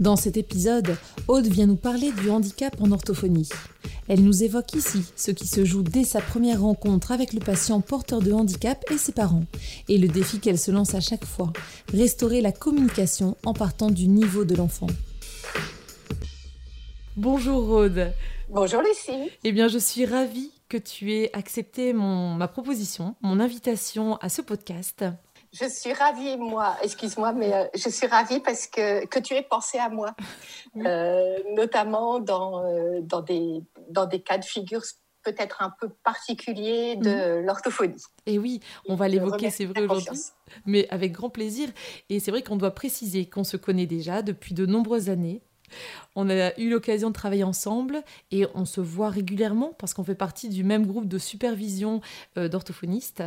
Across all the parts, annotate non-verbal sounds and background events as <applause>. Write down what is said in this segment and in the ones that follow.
Dans cet épisode, Aude vient nous parler du handicap en orthophonie. Elle nous évoque ici ce qui se joue dès sa première rencontre avec le patient porteur de handicap et ses parents, et le défi qu'elle se lance à chaque fois, restaurer la communication en partant du niveau de l'enfant. Bonjour Aude. Bonjour Lucie. Eh bien, je suis ravie que tu aies accepté mon, ma proposition, mon invitation à ce podcast. Je suis ravie, moi, excuse-moi, mais euh, je suis ravie parce que, que tu aies pensé à moi, euh, notamment dans, euh, dans, des, dans des cas de figure peut-être un peu particuliers de mhm. l'orthophonie. Et oui, on va l'évoquer, c'est vrai aujourd'hui, mais avec grand plaisir. Et c'est vrai qu'on doit préciser qu'on se connaît déjà depuis de nombreuses années on a eu l'occasion de travailler ensemble et on se voit régulièrement parce qu'on fait partie du même groupe de supervision euh, d'orthophonistes.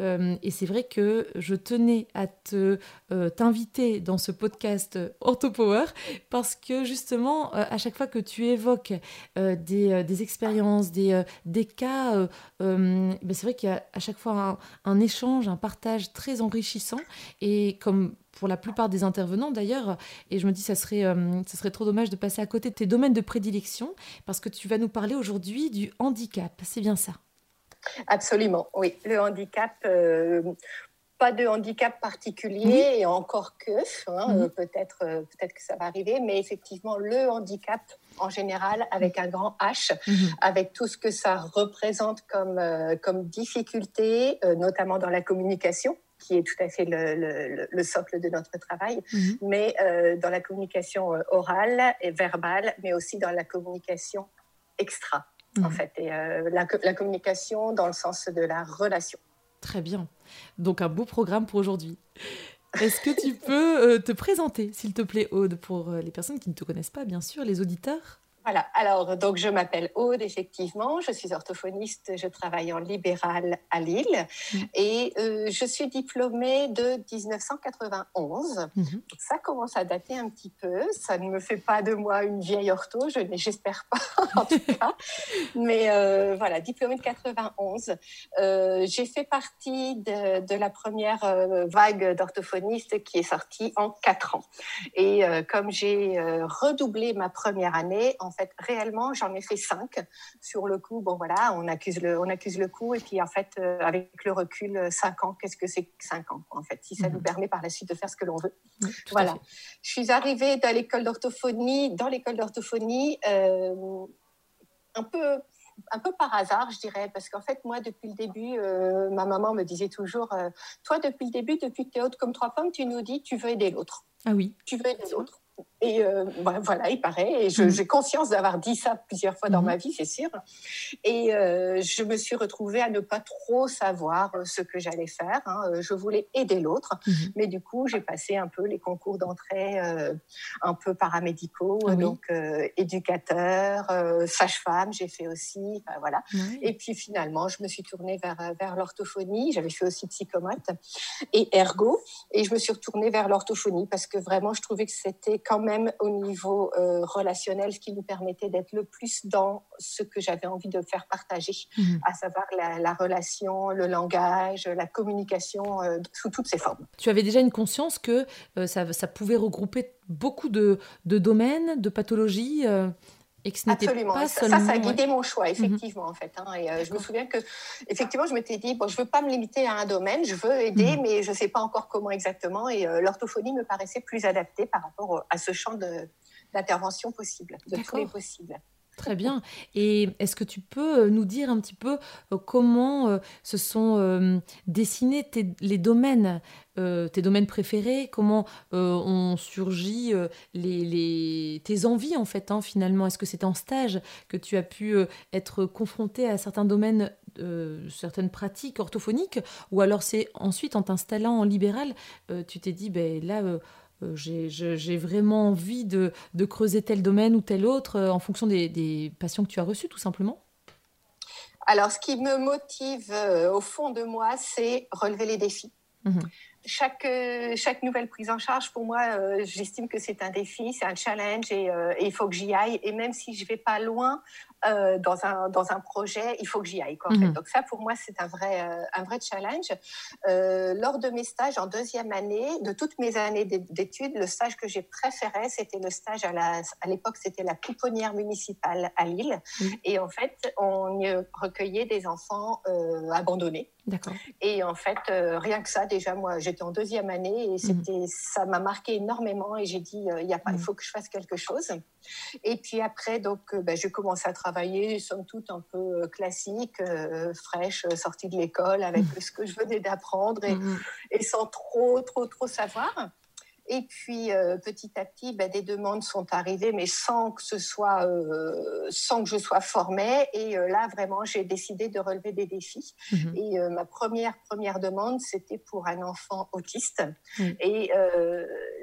Euh, et c'est vrai que je tenais à te euh, t'inviter dans ce podcast OrthoPower parce que justement, à chaque fois que tu évoques des, expériences, des, des cas, ben c'est vrai qu'il y a à chaque fois un, un échange, un partage très enrichissant. Et comme pour la plupart des intervenants d'ailleurs. Et je me dis, ça serait, euh, ça serait trop dommage de passer à côté de tes domaines de prédilection, parce que tu vas nous parler aujourd'hui du handicap. C'est bien ça? Absolument, oui. Le handicap, euh, pas de handicap particulier, et encore que, hein, euh, peut-être peut-être que ça va arriver, mais effectivement, le handicap en général, avec un grand H, mhm. avec tout ce que ça représente comme, comme difficulté, notamment dans la communication qui est tout à fait le, socle de notre travail, mhm. mais euh, dans la communication euh, orale et verbale, mais aussi dans la communication extra, en mhm. fait, et euh, la, la, communication dans le sens de la relation. Très bien. Donc un beau programme pour aujourd'hui. Est-ce que tu <laughs> peux te présenter, s'il te plaît, Aude, pour les personnes qui ne te connaissent pas, bien sûr, les auditeurs? Voilà, alors donc je m'appelle Aude, effectivement, je suis orthophoniste, je travaille en libéral à Lille mm. et euh, je suis diplômée de 1991. Mm-hmm. Ça commence à dater un petit peu, ça ne me fait pas de moi une vieille ortho, je j'espère pas <laughs> en tout cas, mais euh, voilà, diplômée de 91. Euh, j'ai fait partie de, de la première vague d'orthophonistes qui est sortie en quatre ans. Et comme j'ai redoublé ma première année, en fait, réellement, j'en ai fait cinq. Sur le coup, bon voilà, on accuse le, on accuse le coup. Et puis, en fait, euh, avec le recul, euh, cinq ans, qu'est-ce que c'est cinq ans, en fait, si ça nous mhm. permet par la suite de faire ce que l'on veut. voilà. Je suis arrivée dans l'école d'orthophonie, dans l'école d'orthophonie, euh, un peu un peu par hasard, je dirais, parce qu'en fait, moi, depuis le début, ma maman me disait toujours, toi, depuis le début, depuis que tu es haute comme trois pommes, tu nous dis, tu veux aider l'autre. Ah oui. Tu veux aider l'autre. Et euh, bah, voilà, il paraît. Et mm. j'ai conscience d'avoir dit ça plusieurs fois dans mm. ma vie, c'est sûr. Et euh, je me suis retrouvée à ne pas trop savoir euh, ce que j'allais faire. Hein. Je voulais aider l'autre, mm-hmm. mais du coup, j'ai passé un peu les concours d'entrée un peu paramédicaux, ah donc éducateur, sage-femme, j'ai fait aussi. voilà. Et puis finalement, je me suis tournée vers, vers l'orthophonie. J'avais fait aussi psychomote et ergo. Et je me suis retournée vers l'orthophonie parce que vraiment, je trouvais que c'était quand même au niveau euh, relationnel, ce qui nous permettait d'être le plus dans ce que j'avais envie de faire partager, mhm. à savoir la, relation, le langage, la communication euh, sous toutes ses formes. Tu avais déjà une conscience que euh, ça, ça, pouvait regrouper beaucoup de, de domaines, de pathologies et que ce Absolument. Pas ça, ça, a guidé mon choix, mhm. effectivement, en fait. Hein. Et je me souviens que, effectivement, je m'étais dit, bon, je veux pas me limiter à un domaine, je veux aider, mhm. mais je sais pas encore comment exactement. Et l'orthophonie me paraissait plus adaptée par rapport à ce champ d'intervention possible, de tous les possibles. Très bien. Et est-ce que tu peux euh, nous dire un petit peu euh, comment euh, se sont dessinés les domaines, tes domaines préférés, comment ont surgi tes envies en fait, hein, finalement? Est-ce que c'est en stage que tu as pu être confronté à certains domaines, certaines pratiques orthophoniques? Ou alors c'est ensuite en t'installant en libéral, tu t'es dit, ben là j'ai vraiment envie de, creuser tel domaine ou tel autre en fonction des, patients que tu as reçus, tout simplement Alors, ce qui me motive au fond de moi, c'est relever les défis. Mmh chaque, chaque nouvelle prise en charge, pour moi, j'estime que c'est un défi, c'est un challenge et, et, il faut que j'y aille. Et même si je ne vais pas loin, euh, dans, un, dans un projet, il faut que j'y aille. Quoi, mhm. Donc ça, pour moi, c'est un vrai, euh, un vrai challenge. Euh, lors de mes stages en deuxième année, de toutes mes années d'études, le stage que j'ai préféré, c'était le stage à la, à l'époque, c'était la pouponnière municipale à Lille. Et en fait, on y recueillait des enfants abandonnés. D'accord. Et en fait, rien que ça, déjà, moi, j'étais en deuxième année et c'était, ça m'a marqué énormément et j'ai dit, il y a pas, il mhm. faut que je fasse quelque chose. Et puis après, donc, ben, j'ai commencé à travailler somme toute, un peu euh, classique, euh, fraîche, euh, sortie de l'école, avec mmh. ce que je venais d'apprendre et, mmh. et, sans trop, trop, trop savoir. Et puis euh, petit à petit, ben, des demandes sont arrivées, mais sans que ce soit, euh, sans que je sois formée. Et euh, là, vraiment, j'ai décidé de relever des défis. Mhm. Et ma première première demande, c'était pour un enfant autiste. Et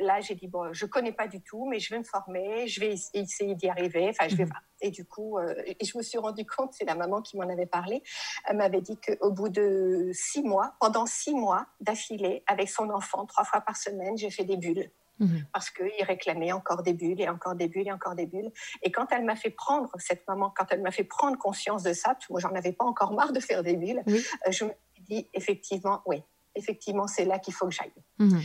là, j'ai dit bon, je connais pas du tout, mais je vais me former, je vais essayer d'y arriver. Enfin, je vais voir. Mhm. Et du coup, et je me suis rendu compte, c'est la maman qui m'en avait parlé. Elle m'avait dit qu'au bout de six mois, pendant six mois d'affilée, avec son enfant, trois fois par semaine, j'ai fait des bulles Mhm. Parce qu'il réclamait encore des bulles et encore des bulles et encore des bulles. Et quand elle m'a fait prendre, cette maman, quand elle m'a fait prendre conscience de ça, moi j'en avais pas encore marre de faire des bulles, euh, je me suis dit effectivement, oui, effectivement c'est là qu'il faut que j'aille. Mhm.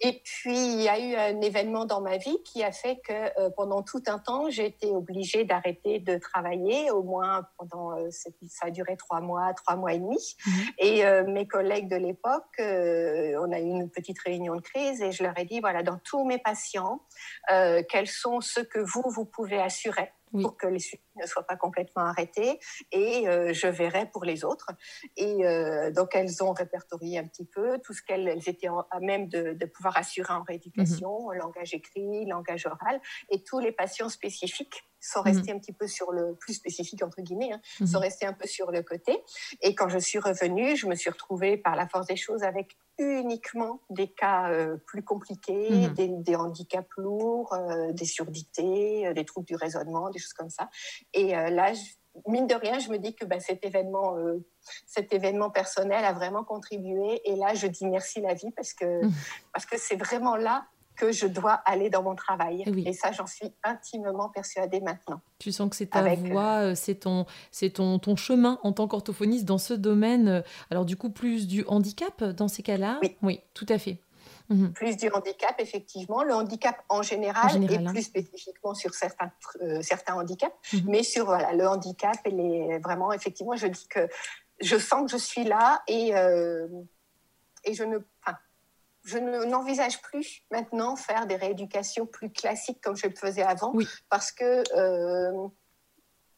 Et puis, il y a eu un événement dans ma vie qui a fait que euh, pendant tout un temps, j'ai été obligée d'arrêter de travailler, au moins pendant, euh, ça a duré trois mois, trois mois et demi. Mhm. Et euh, mes collègues de l'époque, on a eu une petite réunion de crise et je leur ai dit, voilà, dans tous mes patients, quels sont ceux que vous, vous pouvez assurer pour que les suivis ne soient pas complètement arrêtés et euh, je verrai pour les autres. Et euh, donc elles ont répertorié un petit peu tout ce qu'elles étaient à même de, pouvoir assurer en rééducation, mhm. langage écrit, langage oral, et tous les patients spécifiques sont mhm. restés un petit peu sur le plus spécifique entre guillemets, hein, mhm. sont restés un peu sur le côté. Et quand je suis revenue, je me suis retrouvée par la force des choses avec uniquement des cas euh, plus compliqués, mhm. des, handicaps lourds, euh, des surdités, euh, des troubles du raisonnement, des choses comme ça. Et là, mine de rien, je me dis que bah, cet événement, cet événement personnel a vraiment contribué. Et là, je dis merci la vie parce que parce que c'est vraiment là que je dois aller dans mon travail. Et, ça, j'en suis intimement persuadée maintenant. Tu sens que c'est ta voix, euh, c'est ton, c'est ton, ton chemin en tant qu'orthophoniste dans ce domaine. Euh, alors du coup, plus du handicap dans ces cas-là? Oui, oui tout à fait. Mhm. Plus du handicap, effectivement. Le handicap en général, et hein. plus spécifiquement sur certains, euh, certains handicaps. Mhm. Mais sur voilà, le handicap, elle est vraiment, effectivement, je dis que je sens que je suis là et, et je ne je n'envisage plus maintenant faire des rééducations plus classiques comme je le faisais avant, parce que, euh,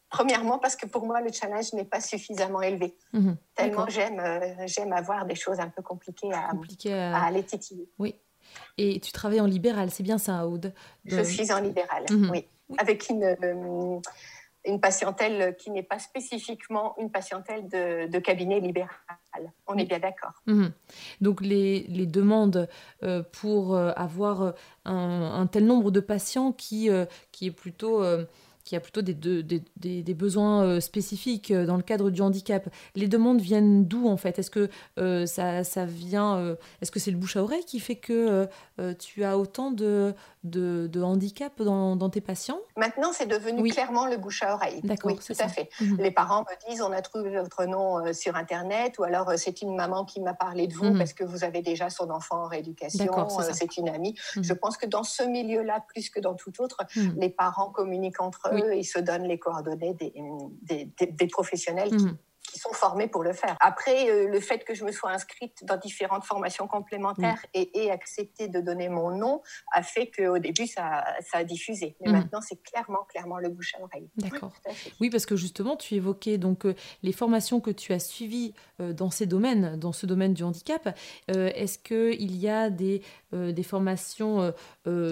premièrement, parce que pour moi, le challenge n'est pas suffisamment élevé. Mhm. Tellement j'aime, euh, j'aime avoir des choses un peu compliquées à, à... aller titiller. Oui. Et tu travailles en libéral, c'est bien ça, Aude? Je suis en libéral, mhm. oui. Avec une, euh, une patientèle qui n'est pas spécifiquement une patientèle de, cabinet libéral. On est bien d'accord. Mhm. Donc les, demandes euh, pour euh, avoir euh, un, tel nombre de patients qui, qui est plutôt qui a plutôt des, des, des, besoins euh, spécifiques euh, dans le cadre du handicap. Les demandes viennent d'où en fait? Est-ce que euh, ça, ça, vient Est-ce que c'est le bouche à oreille qui fait que tu as autant de, de, handicap dans, dans, tes patients? Maintenant, c'est devenu clairement le bouche à oreille. D'accord, oui, tout à fait. Mhm. Les parents me disent on a trouvé votre nom sur Internet ou alors c'est une maman qui m'a parlé de vous mhm. parce que vous avez déjà son enfant en rééducation, c'est une amie. Mhm. Je pense que dans ce milieu-là, plus que dans tout autre, les parents communiquent entre eux ils se donnent les coordonnées des, professionnels qui, mhm qui sont formés pour le faire. Après, euh, le fait que je me sois inscrite dans différentes formations complémentaires mm. et, et accepté de donner mon nom a fait qu'au début, ça, ça, a diffusé. Mais mm. maintenant, c'est clairement, clairement le bouche à oreille. D'accord. Oui, parce que justement, tu évoquais donc euh, les formations que tu as suivies euh, dans ces domaines, dans ce domaine du handicap. Est-ce qu'il y a des, des formations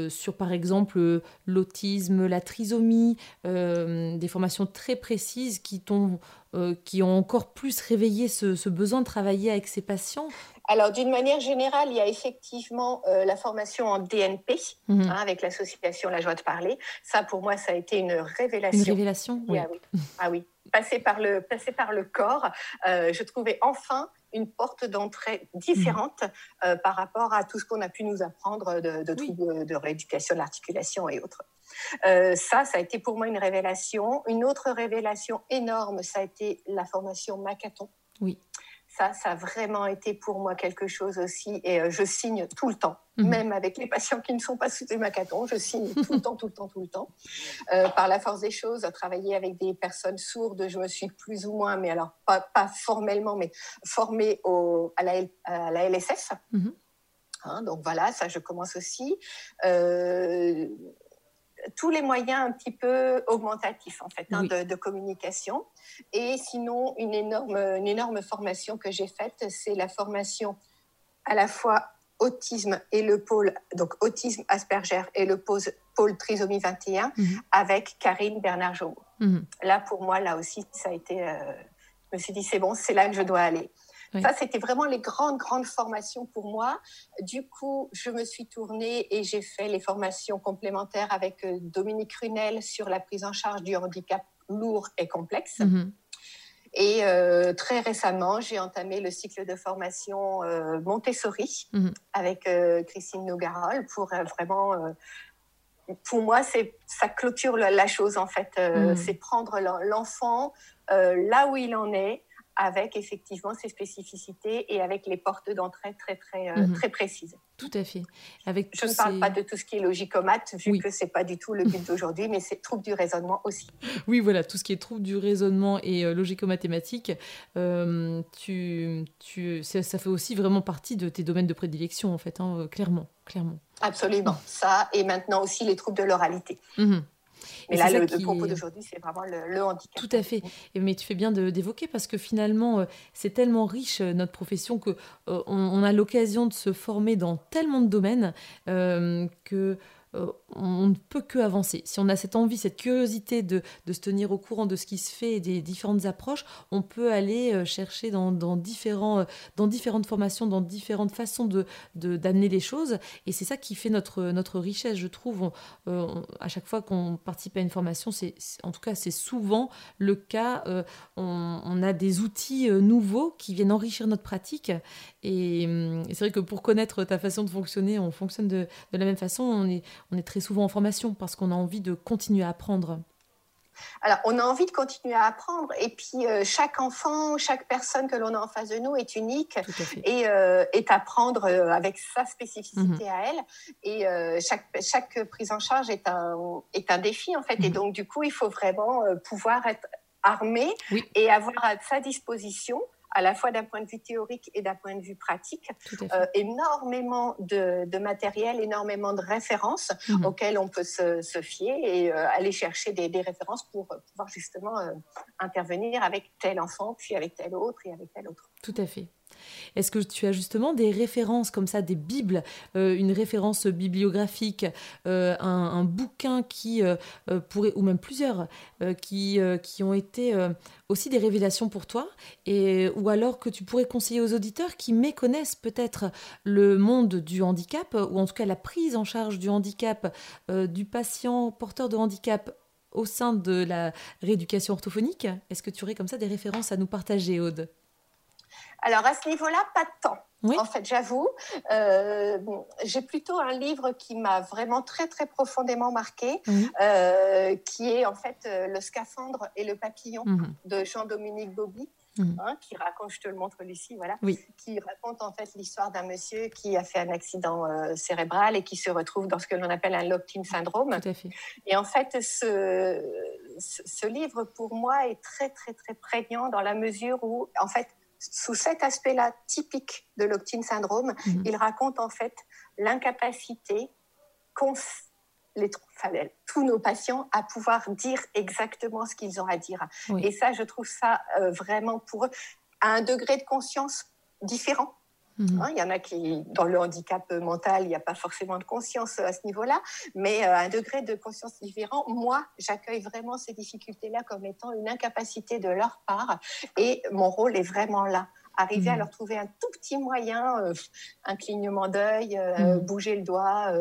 sur, par exemple, l'autisme, la trisomie, des formations très précises qui t'ont euh, qui ont encore plus réveillé ce, besoin de travailler avec ces patients alors, d'une manière générale, il y a effectivement euh, la formation en DNP mhm. hein, avec l'association La Joie de Parler. Ça, pour moi, ça a été une révélation. Une révélation, oui. Ah, oui. ah oui. Passer par le, passer par le corps, euh, je trouvais enfin une porte d'entrée différente mhm. par rapport à tout ce qu'on a pu nous apprendre de, de, de rééducation de l'articulation et autres. Ça, ça a été pour moi une révélation. Une autre révélation énorme, ça a été la formation Macathon. Oui ça, ça a vraiment été pour moi quelque chose aussi. Et euh, je signe tout le temps, mhm. même avec les patients qui ne sont pas sous Macathon, je signe tout le temps, tout le temps, tout le temps. Euh, par la force des choses, à travailler avec des personnes sourdes, je me suis plus ou moins, mais alors pas, pas formellement, mais formée au, à, la, à la LSF. Mhm. Hein, donc voilà, ça je commence aussi. Euh, tous les moyens un petit peu augmentatifs en fait hein, de, communication. Et sinon, une énorme, une énorme formation que j'ai faite, c'est la formation à la fois autisme et le pôle, donc autisme Asperger et le pôle, trisomie 21 mhm. avec Karine Bernard-Jomot. Mhm. Là, pour moi, là aussi, ça a été, euh, je me suis dit, c'est bon, c'est là que je dois aller. Ça, c'était vraiment les grandes, grandes formations pour moi. Du coup, je me suis tournée et j'ai fait les formations complémentaires avec euh, Dominique Runel sur la prise en charge du handicap lourd et complexe. Mhm. Et euh, très récemment, j'ai entamé le cycle de formation euh, Montessori mhm. avec Christine Nogarol pour vraiment pour moi, c'est ça clôture la, chose en fait. Mhm. C'est prendre l'enfant là où il en est, avec effectivement ses spécificités et avec les portes d'entrée très, très, euh, mhm. très précises. Tout à fait. Avec Je ne parle pas de tout ce qui est logicomate, vu que ce n'est pas du tout le but d'aujourd'hui, mais c'est trouble du raisonnement aussi. Oui, voilà, tout ce qui est trouble du raisonnement et euh, logico-mathématique, euh, tu, tu, ça, fait aussi vraiment partie de tes domaines de prédilection, en fait, hein, clairement, clairement. Absolument, ça, et maintenant aussi les troubles de l'oralité. Mhm. Mais là, le, propos d'aujourd'hui, c'est vraiment le, handicap. Tout à fait. mais tu fais bien d'évoquer parce que finalement, euh, c'est tellement riche euh, notre profession que euh, on, a l'occasion de se former dans tellement de domaines que euh, on ne peut que avancer. Si on a cette envie, cette curiosité de, se tenir au courant de ce qui se fait et des différentes approches, on peut aller euh, chercher euh, dans différentes formations, dans différentes façons de, d'amener les choses. Et c'est ça qui fait notre, notre richesse, je trouve. à chaque fois qu'on participe à une formation, en tout cas, c'est souvent le cas. on, a des outils nouveaux qui viennent enrichir notre pratique. Et, c'est vrai que pour connaître ta façon de fonctionner, on fonctionne de, de la même façon. On est, on est très souvent en formation parce qu'on a envie de continuer à apprendre. Alors, on a envie de continuer à apprendre. Et puis, euh, chaque enfant, chaque personne que l'on a en face de nous est unique et euh, est à prendre euh, avec sa spécificité mhm. à elle. Et chaque, chaque prise en charge est un, est un défi, en fait. Et mhm. donc, du coup, il faut vraiment pouvoir être armé et avoir à sa disposition à la fois d'un point de vue théorique et d'un point de vue pratique, euh, énormément de, matériel, énormément de références mhm. auxquelles on peut se, fier et euh, aller chercher des, références pour pouvoir justement euh, intervenir avec tel enfant, puis avec tel autre et avec tel autre. Tout à fait. Est-ce que tu as justement des références comme ça, des bibles, euh, une référence bibliographique, euh, un, bouquin qui euh, pourrait, ou même plusieurs, qui, ont été aussi des révélations pour toi, et, ou alors que tu pourrais conseiller aux auditeurs qui méconnaissent peut-être le monde du handicap, ou en tout cas la prise en charge du handicap, du patient porteur de handicap au sein de la rééducation orthophonique? Est-ce que tu aurais comme ça des références à nous partager, Aude? Alors à ce niveau-là, pas de temps. En fait, j'avoue, euh, j'ai plutôt un livre qui m'a vraiment très très profondément marqué, euh, qui est en fait euh, Le scaphandre et le papillon mhm. de Jean-Dominique Bobby. Mhm. Hein, qui raconte, je te le montre Lucie, voilà, qui raconte en fait l'histoire d'un monsieur qui a fait un accident cérébral et qui se retrouve dans ce que l'on appelle un locked-in syndrome. Et en fait, ce, ce, livre pour moi est très très très prégnant dans la mesure où en fait sous cet aspect-là typique de l'Octine syndrome, mhm. il raconte en fait l'incapacité qu'ont les, tous nos patients à pouvoir dire exactement ce qu'ils ont à dire. Et ça, je trouve ça euh, vraiment pour eux à un degré de conscience différent Mhm. Hein, il y en a qui, dans le handicap mental, il n'y a pas forcément de conscience à ce niveau-là, mais à euh, un degré de conscience différent, moi, j'accueille vraiment ces difficultés-là comme étant une incapacité de leur part et mon rôle est vraiment là arriver à mmh. leur trouver un tout petit moyen, euh, un clignement d'œil, euh, mmh. bouger le doigt,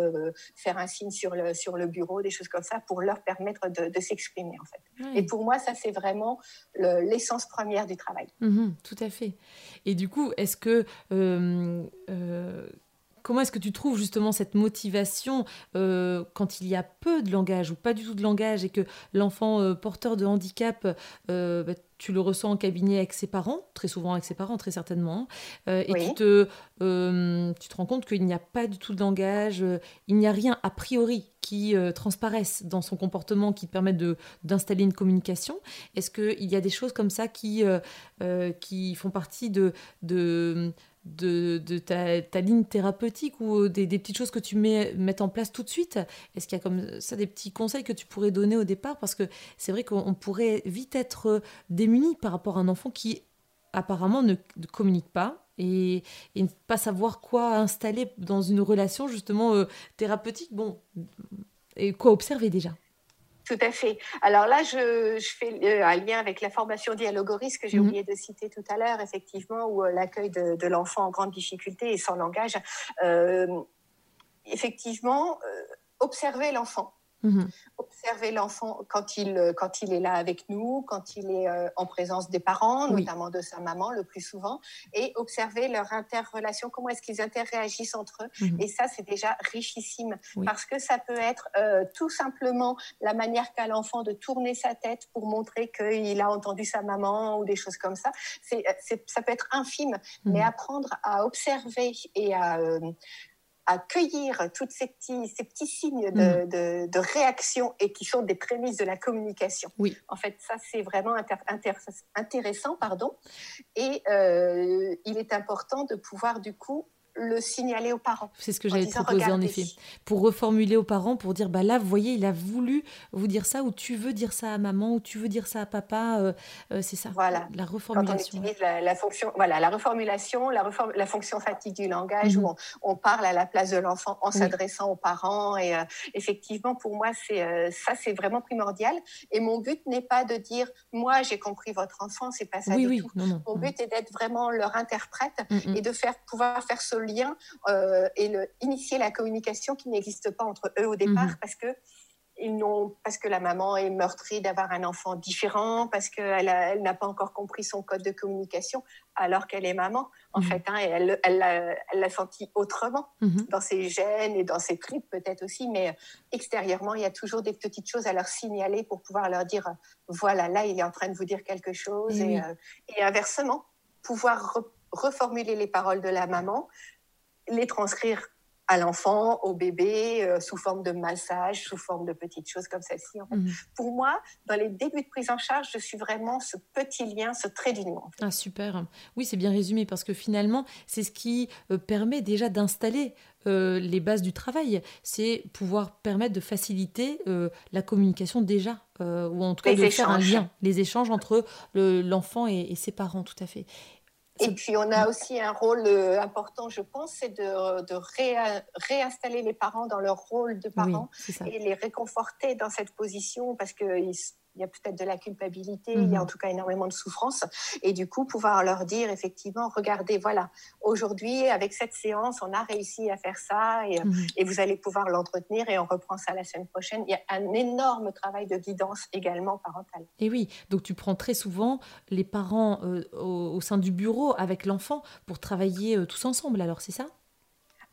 faire un signe sur le, sur le bureau, des choses comme ça, pour leur permettre de, s'exprimer en fait. Et pour moi, ça c'est vraiment l'essence première du travail. Mmh, tout à fait. Et du coup, est-ce que Comment est-ce que tu trouves justement cette motivation euh, quand il y a peu de langage ou pas du tout de langage et que l'enfant euh, porteur de handicap, euh, bah, tu le ressens en cabinet avec ses parents, très souvent avec ses parents, très certainement, hein, et tu, te, tu te rends compte qu'il n'y a pas du tout de langage, il n'y a rien a priori qui transparaisse dans son comportement qui permette d'installer une communication. Est-ce qu'il y a des choses comme ça qui, qui font partie de, de de, ta, ligne thérapeutique ou des, petites choses que tu mets, en place tout de suite? Est-ce qu'il y a comme ça des petits conseils que tu pourrais donner au départ? Parce que c'est vrai qu'on pourrait vite être démuni par rapport à un enfant qui apparemment ne, communique pas et, ne pas savoir quoi installer dans une relation justement euh, thérapeutique. Bon, et quoi observer déjà? Tout à fait. Alors là, je, fais euh, un lien avec la formation dialogoris que j'ai mhm. oublié de citer tout à l'heure, effectivement, où euh, l'accueil de, l'enfant en grande difficulté et sans langage. Euh, effectivement, observer l'enfant Mhm. Observer l'enfant quand il, euh, quand il est là avec nous, quand il est euh, en présence des parents, notamment de sa maman le plus souvent, et observer leur interrelation, comment est-ce qu'ils interréagissent entre eux. Mhm. Et ça, c'est déjà richissime parce que ça peut être euh, tout simplement la manière qu'a l'enfant de tourner sa tête pour montrer qu'il a entendu sa maman ou des choses comme ça. C'est, ça peut être infime, mais mhm. apprendre à observer et à accueillir tous ces petits, ces petits signes de, mm. de, réaction et qui sont des prémices de la communication. Oui. En fait, ça, c'est vraiment intéressant. Pardon. Et euh, il est important de pouvoir, du coup, le signaler aux parents. C'est ce que j'avais proposé en effet. Pour reformuler aux parents, pour dire bah là, vous voyez, il a voulu vous dire ça, ou tu veux dire ça à maman, ou tu veux dire ça à papa. Euh, euh, c'est ça. Voilà. La reformulation. Quand on utilise la, fonction, voilà, la reformulation, la, la fonction fatigue du langage, mhm. où on, parle à la place de l'enfant en s'adressant aux parents. Et euh, effectivement, pour moi, c'est ça, c'est vraiment primordial. Et mon but n'est pas de dire moi, j'ai compris votre enfant, c'est pas ça du tout. mon but est d'être vraiment leur interprète mm, mm. et de faire pouvoir faire ce lien euh, et le, initier la communication qui n'existe pas entre eux au départ mhm. parce que ils n'ont parce que la maman est meurtrie d'avoir un enfant différent, parce qu'elle elle n'a pas encore compris son code de communication, alors qu'elle est maman, en mhm. fait, hein, et elle, elle, l'a senti autrement, mhm. dans ses gènes et dans ses tripes peut-être aussi, mais extérieurement, il y a toujours des petites choses à leur signaler pour pouvoir leur dire, voilà, là, il est en train de vous dire quelque chose, et, euh, et, inversement, pouvoir reformuler les paroles de la maman les transcrire à l'enfant, au bébé, euh, sous forme de massage, sous forme de petites choses comme celle-ci. Mhm. Pour moi, dans les débuts de prise en charge, je suis vraiment ce petit lien, ce trait d'union. Ah, super. Oui, c'est bien résumé parce que finalement, c'est ce qui euh, permet déjà d'installer euh, les bases du travail. C'est pouvoir permettre de faciliter la communication déjà, ou en tout cas de faire un lien, les échanges entre l'enfant et, et ses parents, tout à fait. Et puis, on a aussi un rôle euh, important, je pense, c'est de, de réinstaller les parents dans leur rôle de parents et les réconforter dans cette position parce qu'ils il y a peut-être de la culpabilité, il y a mhm. en tout cas énormément de souffrance. Et du coup, pouvoir leur dire effectivement, regardez, voilà, aujourd'hui, avec cette séance, on a réussi à faire ça et, mhm. et vous allez pouvoir l'entretenir et on reprend ça la semaine prochaine. Il y a un énorme travail de guidance également parentale. Et oui, donc tu prends très souvent les parents euh, au, sein du bureau avec l'enfant pour travailler euh, tous ensemble, alors c'est ça?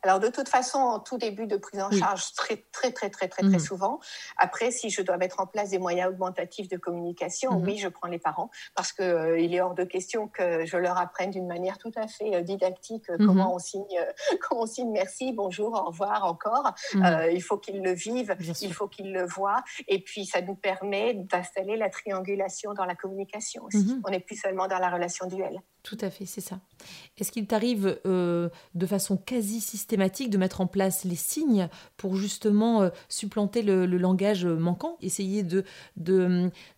Alors de toute façon, en tout début de prise en charge, très très très très très très mhm. souvent. Après, si je dois mettre en place des moyens augmentatifs de communication, mhm. oui, je prends les parents parce que euh, il est hors de question que je leur apprenne d'une manière tout à fait euh, didactique euh, comment on signe, <laughs> comment on signe merci, bonjour, au revoir, encore. il faut qu'ils le vivent, il faut qu'ils le voient, et puis ça nous permet d'installer la triangulation dans la communication aussi. On n'est plus seulement dans la relation duelle. Tout à fait, c'est ça. Est-ce qu'il t'arrive euh, de façon quasi systématique de mettre en place les signes pour justement euh, supplanter le, langage manquant, essayer de,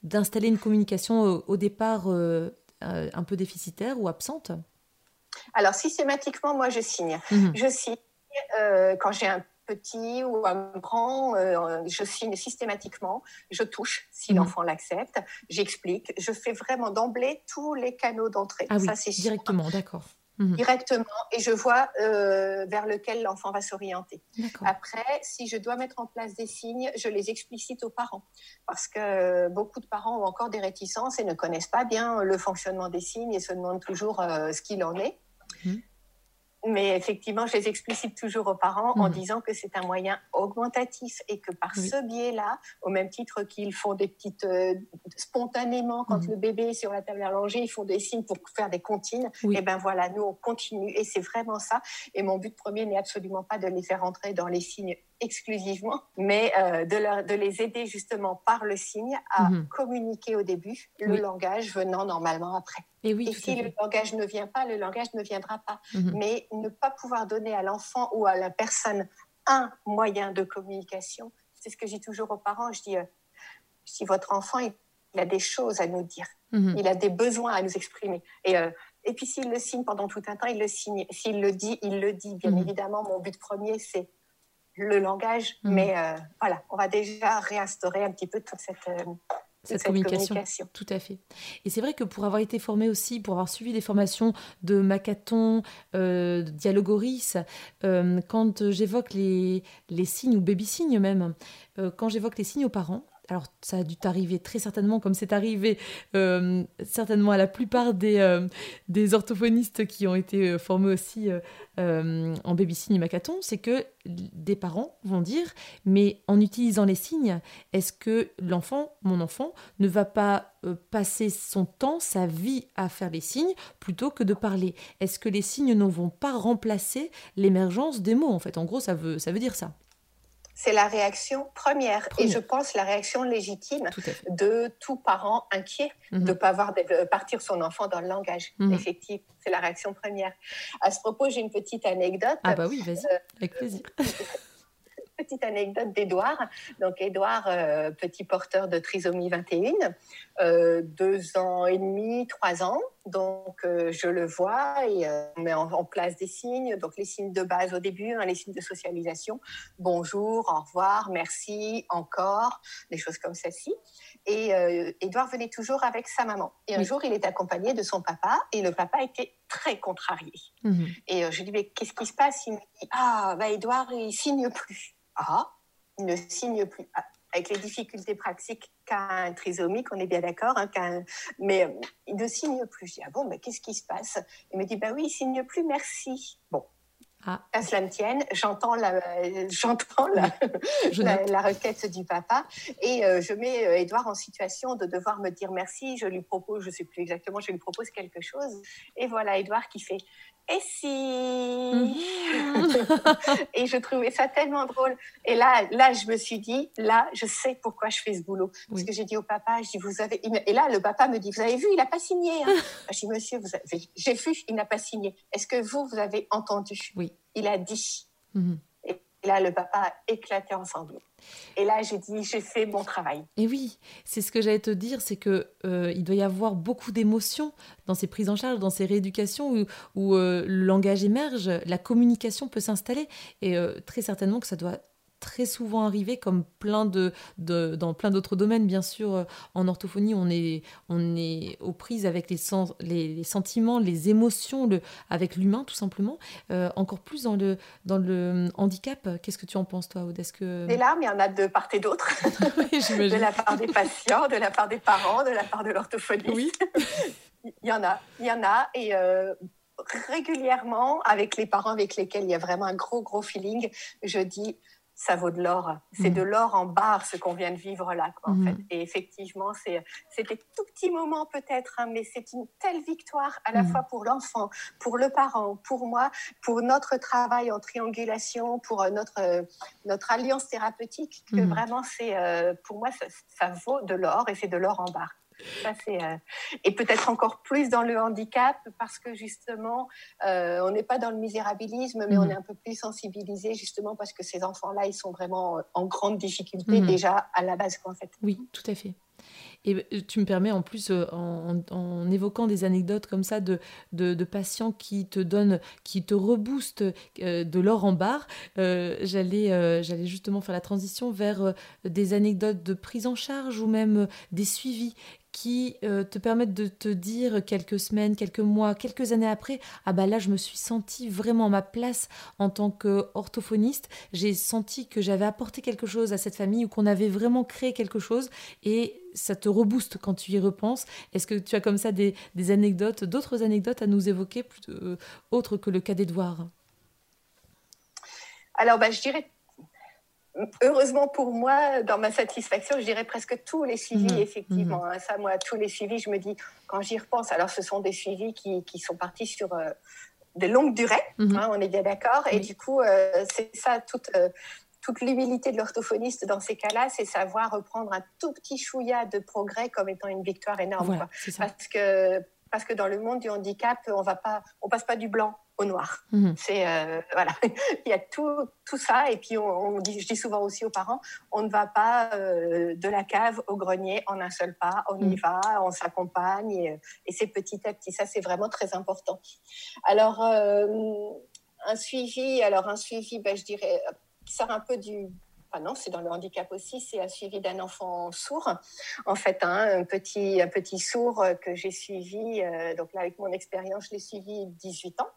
d'installer une communication euh, au départ un peu déficitaire ou absente? Alors systématiquement, moi je signe. Mhm. Je signe quand j'ai un petit ou un grand, euh, je signe systématiquement, je touche si mhm. l'enfant l'accepte, j'explique, je fais vraiment d'emblée tous les canaux d'entrée. Ah oui, directement, d'accord. Mhm. directement et je vois euh, vers lequel l'enfant va s'orienter. Après, si je dois mettre en place des signes, je les explicite aux parents parce que beaucoup de parents ont encore des réticences et ne connaissent pas bien le fonctionnement des signes et se demandent toujours euh, ce qu'il en est. Mhm. Mais effectivement, je les explicite toujours aux parents en mhm. disant que c'est un moyen augmentatif et que par ce biais-là, au même titre qu'ils font des petites euh, spontanément quand mhm. le bébé est sur la table allongée, ils font des signes pour faire des comptines. Et ben voilà, nous on continue et c'est vraiment ça. Et mon but premier n'est absolument pas de les faire entrer dans les signes exclusivement, mais euh, de, de, les aider justement par le signe à mhm. communiquer au début, le langage venant normalement après. Et, oui, si le langage ne vient pas, le langage ne viendra pas. Mhm. Mais ne pas pouvoir donner à l'enfant ou à la personne un moyen de communication, c'est ce que je dis toujours aux parents. Je dis, euh, si votre enfant, il, a des choses à nous dire, mhm. il a des besoins à nous exprimer. Et euh, et puis s'il le signe pendant tout un temps, il le signe. S'il le dit, il le dit. Bien évidemment, mon but premier, c'est le langage, mm. mais euh, voilà, on va déjà réinstaurer un petit peu toute cette, euh, cette, communication. Tout à fait. Et c'est vrai que pour avoir été formée aussi, pour avoir suivi des formations de Macathon, euh, de Dialogoris, quand j'évoque les, les signes ou baby-signes même, quand j'évoque les signes aux parents, alors ça a dû t'arriver très certainement, comme c'est arrivé euh, certainement à la plupart des, euh, orthophonistes qui ont été euh, formés aussi en baby signe macathon, c'est que des parents vont dire, mais en utilisant les signes, est-ce que l'enfant, mon enfant, ne va pas passer son temps, sa vie à faire les signes plutôt que de parler? Est-ce que les signes ne vont pas remplacer l'émergence des mots En fait, en gros, ça ça veut dire ça c'est la réaction première. Et je pense la réaction légitime de tout parent inquiet de ne mhm. pas voir partir son enfant dans le langage. Mhm. Effectivement, c'est la réaction première. À ce propos, j'ai une petite anecdote. Ah bah oui, vas-y, euh, avec plaisir. Petite anecdote d'Edouard. Donc, Edouard, euh, petit porteur de trisomie 21, euh, deux ans et demi, trois ans. Donc, euh, je le vois et on met en, place des signes. Donc, les signes de base au début, hein, les signes de socialisation. Bonjour, au revoir, merci, encore, des choses comme ceci. Et Edouard venait toujours avec sa maman. Et un jour, il est accompagné de son papa et le papa était très contrarié. Mhm. Et je lui dis, mais qu'est-ce qui se passe? Il me dit, ah, bah, Edouard, il signe plus. Ah, il ne signe plus. Ah, avec les difficultés pratiques qu'a un trisomique, on est bien d'accord, hein, mais euh, il ne signe plus. Je dis, ah bon, mais qu'est-ce qui se passe? Il me dit, bah oui, il signe plus, merci. Bon, ah. À cela ne tienne, j'entends la, j'entends la, la, requête du papa et euh, je mets Edouard en situation de devoir me dire merci. Je lui propose, je ne sais plus exactement, je lui propose quelque chose. Et voilà, Edouard qui fait et si mhm? <laughs> Et je trouvais ça tellement drôle. Et là, là, je me suis dit, là, je sais pourquoi je fais ce boulot. Parce que j'ai dit au papa, je dis, vous avez. Et là, le papa me dit, vous avez vu, il n'a pas signé. Hein. <laughs> je dis, monsieur, vous avez... j'ai vu, il n'a pas signé. Est-ce que vous, vous avez entendu? Oui. Il a dit. Mhm. Et là, le papa a éclaté en sanglots. Et là, j'ai dit, j'ai fait mon travail. Et oui, c'est ce que j'allais te dire, c'est que euh, il doit y avoir beaucoup d'émotions dans ces prises en charge, dans ces rééducations où, où euh, le langage émerge, la communication peut s'installer, et euh, très certainement que ça doit très souvent arrivé, comme plein de, dans plein d'autres domaines, bien sûr. Euh, en orthophonie, on est, on est aux prises avec les, sens, les, sentiments, les émotions, le, avec l'humain, tout simplement. Euh, encore plus dans le, dans le handicap. Qu'est-ce que tu en penses, toi, Aude? Que... Des larmes, il y en a de part et d'autre. <laughs> <laughs> de la part des patients, de la part des parents, de la part de l'orthophoniste. Oui. <laughs> il y en a, il y en a. Et euh, régulièrement, avec les parents avec lesquels il y a vraiment un gros, gros feeling, je dis ça vaut de l'or. C'est de mm. l'or en barre ce qu'on vient de vivre là. en mm. fait. Et effectivement, c'est des tout petits moments peut-être, hein, mais c'est une telle victoire à la mm. fois pour l'enfant, pour le parent, pour moi, pour notre travail en triangulation, pour euh, notre, euh, notre alliance thérapeutique, que vraiment, c'est euh, pour moi, ça, ça vaut de l'or et c'est de l'or en barre. Euh, et peut-être encore plus dans le handicap parce que justement, euh, on n'est pas dans le misérabilisme, mais on mhm. est un peu plus sensibilisé justement parce que ces enfants-là, ils sont vraiment en grande difficulté mhm. déjà à la base, en fait. Oui, tout à fait. Et tu me permets en plus, en, évoquant des anecdotes comme ça de, de, patients qui te donnent, qui te reboostent de l'or en barre, j'allais j'allais justement faire la transition vers des anecdotes de prise en charge ou même des suivis qui euh, te permettent de te dire quelques semaines, quelques mois, quelques années après, ah bah là je me suis sentie vraiment ma place en tant qu'orthophoniste, j'ai senti que j'avais apporté quelque chose à cette famille ou qu'on avait vraiment créé quelque chose et ça te rebooste quand tu y repenses. Est-ce que tu as comme ça des, anecdotes, d'autres anecdotes à nous évoquer, euh, autres que le cas d'Edouard? Alors, bah, je dirais heureusement pour moi, dans ma satisfaction, je dirais presque tous les suivis, mmh. effectivement. Mmh. Ça, moi, tous les suivis, je me dis, quand j'y repense, alors ce sont des suivis qui, qui sont partis sur euh, de longues durées, mmh. hein, on est bien d'accord. Et du coup, euh, c'est ça, toute, euh, toute l'humilité de l'orthophoniste dans ces cas-là, c'est savoir reprendre un tout petit chouïa de progrès comme étant une victoire énorme. Parce que parce que dans le monde du handicap, on va pas, on passe pas du blanc au noir. Mhm. C'est euh, voilà, <laughs> il y a tout, tout ça et puis on, dit, je dis souvent aussi aux parents, on ne va pas euh, de la cave au grenier en un seul pas, on y mhm. va, on s'accompagne et, et c'est petit à petit. Ça c'est vraiment très important. Alors euh, un suivi, alors un suivi, ben, je dirais, qui sort un peu du ah non, c'est dans le handicap aussi, c'est un suivi d'un enfant sourd. En fait, hein, un, petit, un petit sourd que j'ai suivi, donc là avec mon expérience, je l'ai suivi 18 ans.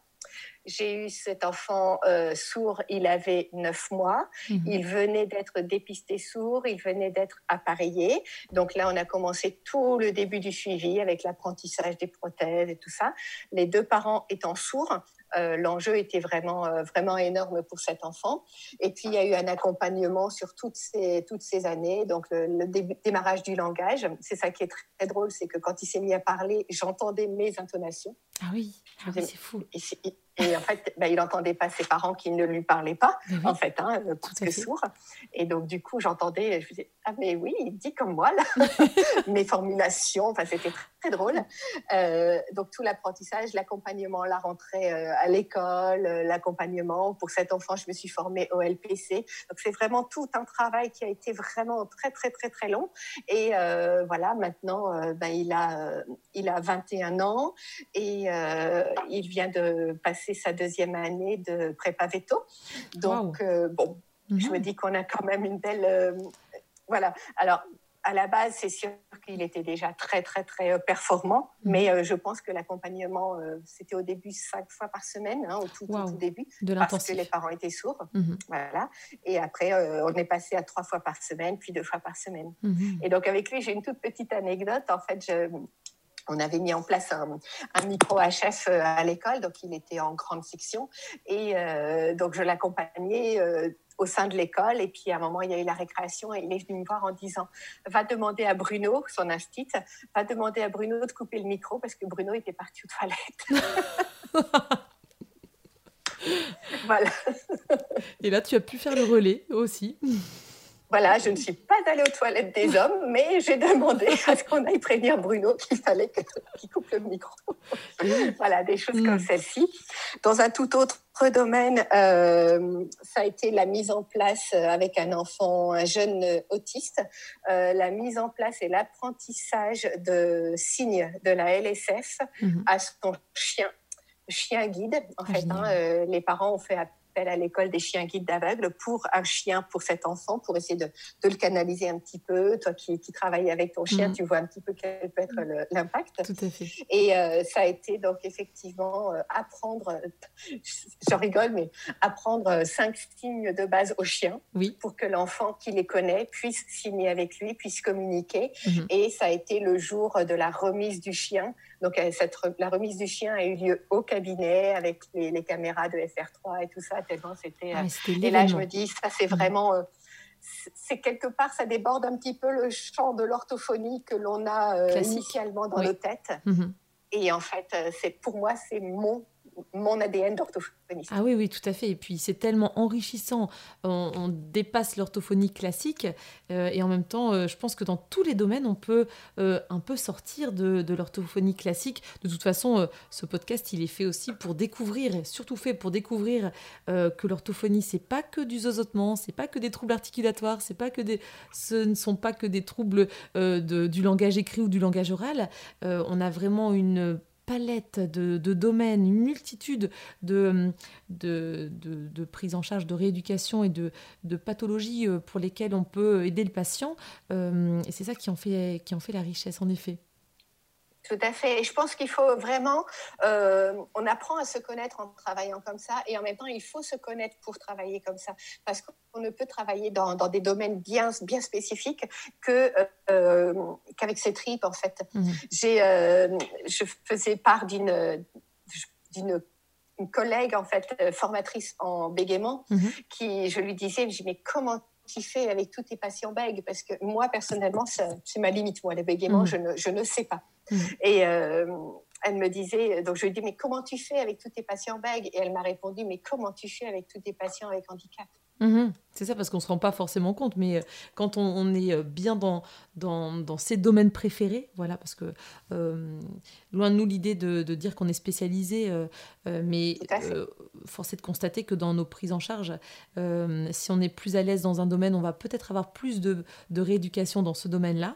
J'ai eu cet enfant euh, sourd, il avait neuf mois. Mhm. Il venait d'être dépisté sourd, il venait d'être appareillé. Donc là, on a commencé tout le début du suivi avec l'apprentissage des prothèses et tout ça. Les deux parents étant sourds, euh, l'enjeu était vraiment, euh, vraiment énorme pour cet enfant. Et puis, il y a eu un accompagnement sur toutes ces, toutes ces années. Donc, le, démarrage du langage, c'est ça qui est très, drôle, c'est que quand il s'est mis à parler, j'entendais mes intonations. Ah oui, ah c'est fou. Et en fait, bah, il n'entendait pas ses parents qui ne lui parlaient pas, en fait, hein, parce que sourd. Et donc, du coup, j'entendais, je me disais, ah, mais oui, il dit comme moi, là. <laughs> Mes formulations, enfin, c'était très, drôle. Euh, donc, tout l'apprentissage, l'accompagnement, la rentrée euh, à l'école, euh, l'accompagnement. Pour cet enfant, je me suis formée au LPC. Donc, c'est vraiment tout un travail qui a été vraiment très, très, très, très long. Et voilà, maintenant, ben, il, a, il a 21 ans et il vient de passer sa deuxième année de prépa veto. Donc, euh, bon, je me mhm. dis qu'on a quand même une belle. Euh, voilà. Alors, à la base, c'est sûr qu'il était déjà très, très, très euh, performant, mhm. mais je pense que l'accompagnement, c'était au début cinq fois par semaine, hein, au tout, début, de parce que les parents étaient sourds. Mhm. Voilà. Et après, on est passé à trois fois par semaine, puis deux fois par semaine. Et donc, avec lui, j'ai une toute petite anecdote. En fait, je, on avait mis en place un, micro HF euh, à l'école, donc il était en grande section. Et euh, donc je l'accompagnais euh, au sein de l'école. Et puis à un moment, il y a eu la récréation et il est venu me voir en disant Va demander à Bruno, son instit, va demander à Bruno de couper le micro parce que Bruno était parti aux toilettes. <laughs> voilà. Et là, tu as pu faire le relais aussi. Voilà, je ne suis pas allée aux toilettes des hommes, mais j'ai demandé <laughs> à ce qu'on aille prévenir Bruno qu'il fallait <laughs> qu'il coupe le micro. voilà, des choses comme mm. celle-ci. Dans un tout autre domaine, euh, ça a été la mise en place euh, avec un enfant, un jeune autiste, euh, la mise en place et l'apprentissage de signes de la LSF mm-hmm. à son chien, chien guide. En ah, fait, hein, les parents ont fait appel à l'école des chiens guides d'aveugles pour un chien, pour cet enfant, pour essayer de, de le canaliser un petit peu. Toi qui, qui travailles avec ton chien, mhm. tu vois un petit peu quel peut être l'impact. Tout à fait. Et euh, ça a été donc effectivement euh, apprendre, <laughs> je rigole, mais apprendre cinq signes de base au chien oui. pour que l'enfant qui les connaît puisse signer avec lui, puisse communiquer. Mhm. Et ça a été le jour de la remise du chien. Donc cette, la remise du chien a eu lieu au cabinet avec les, les caméras de FR3 et tout ça tellement c'était. Ah, euh, et là, je me dis, ça, c'est mm. vraiment. Euh, c'est quelque part, ça déborde un petit peu le champ de l'orthophonie que l'on a euh, initialement dans nos têtes. Mm-hmm. Et en fait, c'est pour moi, c'est mon mon ADN d'orthophoniste. Ah oui, oui, tout à fait. Et puis c'est tellement enrichissant. On, dépasse l'orthophonie classique euh, et en même temps, euh, je pense que dans tous les domaines, on peut euh, un peu sortir de, l'orthophonie classique. De toute façon, ce podcast, il est fait aussi pour découvrir, surtout fait pour découvrir que l'orthophonie, c'est pas que du zozotement, c'est pas que des troubles articulatoires, c'est pas que des, ce ne sont pas que des troubles du langage écrit ou du langage oral. on a vraiment une palette de, domaines, une multitude de, de, de, prise en charge, de rééducation et de, de pathologies euh, pour lesquelles on peut aider le patient. Euh, et c'est ça qui en, fait, qui en fait la richesse, en effet. Tout à fait. Et je pense qu'il faut vraiment, euh, on apprend à se connaître en travaillant comme ça, et en même temps, il faut se connaître pour travailler comme ça, parce qu'on ne peut travailler dans, dans, des domaines bien, bien spécifiques que euh, qu'avec ses tripes en fait. Mhm. J'ai, euh, je faisais part d'une d'une collègue en fait formatrice en bégaiement, mhm. qui je lui disais, je mais comment tu fais avec tous tes patients bègues Parce que moi, personnellement, c'est ma limite. Moi, les bégaiements, mhm. je, ne, je ne sais pas. Mm. Et euh, elle me disait, donc je lui ai dit, mais comment tu fais avec tous tes patients bègues Et elle m'a répondu, mais comment tu fais avec tous tes patients avec handicap? Mhm. C'est ça, parce qu'on ne se rend pas forcément compte, mais euh, quand on, est euh, bien dans, dans, dans, ses domaines préférés, voilà, parce que euh, loin de nous l'idée de, de, dire qu'on est spécialisé, mais force est de constater que dans nos prises en charge, si on est plus à l'aise dans un domaine, on va peut-être avoir plus de, de rééducation dans ce domaine-là.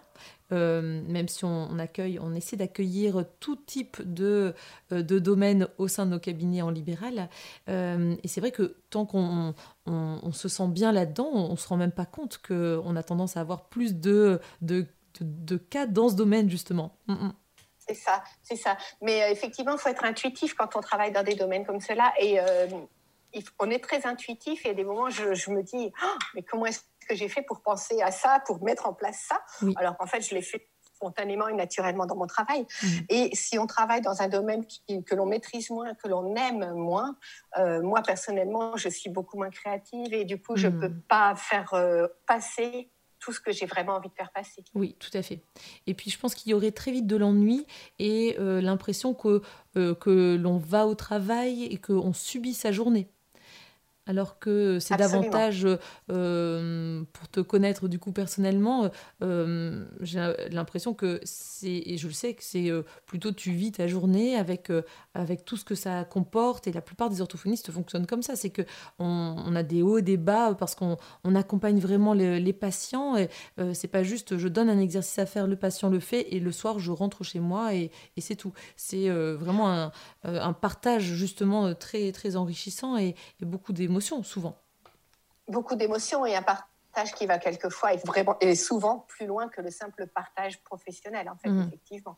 même si on, accueille, on essaie d'accueillir tout type de, de domaines au sein de nos cabinets en libéral. et c'est vrai que tant qu'on on, se sent bien là-dedans, on, ne se rend même pas compte qu'on a tendance à avoir plus de, de, de, cas dans ce domaine, justement. Mm, mm. C'est ça, c'est ça. Mais euh, effectivement, il faut être intuitif quand on travaille dans des domaines comme cela. Et euh, on est très intuitif et à des moments, je, je me dis, oh, mais comment est-ce que j'ai fait pour penser à ça, pour mettre en place ça? Alors qu'en fait, je l'ai fait spontanément et naturellement dans mon travail. Mmh. Et si on travaille dans un domaine que l'on maîtrise moins, que l'on aime moins, euh, moi personnellement, je suis beaucoup moins créative et du coup, je ne mmh. peux pas faire euh, passer tout ce que j'ai vraiment envie de faire passer. Oui, tout à fait. Et puis je pense qu'il y aurait très vite de l'ennui et euh, l'impression que, que l'on va au travail et qu'on subit sa journée alors que c'est davantage euh, pour te connaître du coup personnellement. Euh, j'ai l'impression que c'est, et je le sais que c'est euh, plutôt tu vis ta journée avec avec tout ce que ça comporte et la plupart des orthophonistes fonctionnent comme ça. C'est que on, a des hauts des bas parce qu'on on accompagne vraiment les, patients et c'est pas juste je donne un exercice à faire, le patient le fait et le soir je rentre chez moi et, et c'est tout. C'est vraiment un, un, partage justement très très enrichissant et, et beaucoup d'émotions souvent. Beaucoup d'émotions et un partage qui va quelquefois et vraiment et souvent plus loin que le simple partage professionnel, en fait, mmh. effectivement.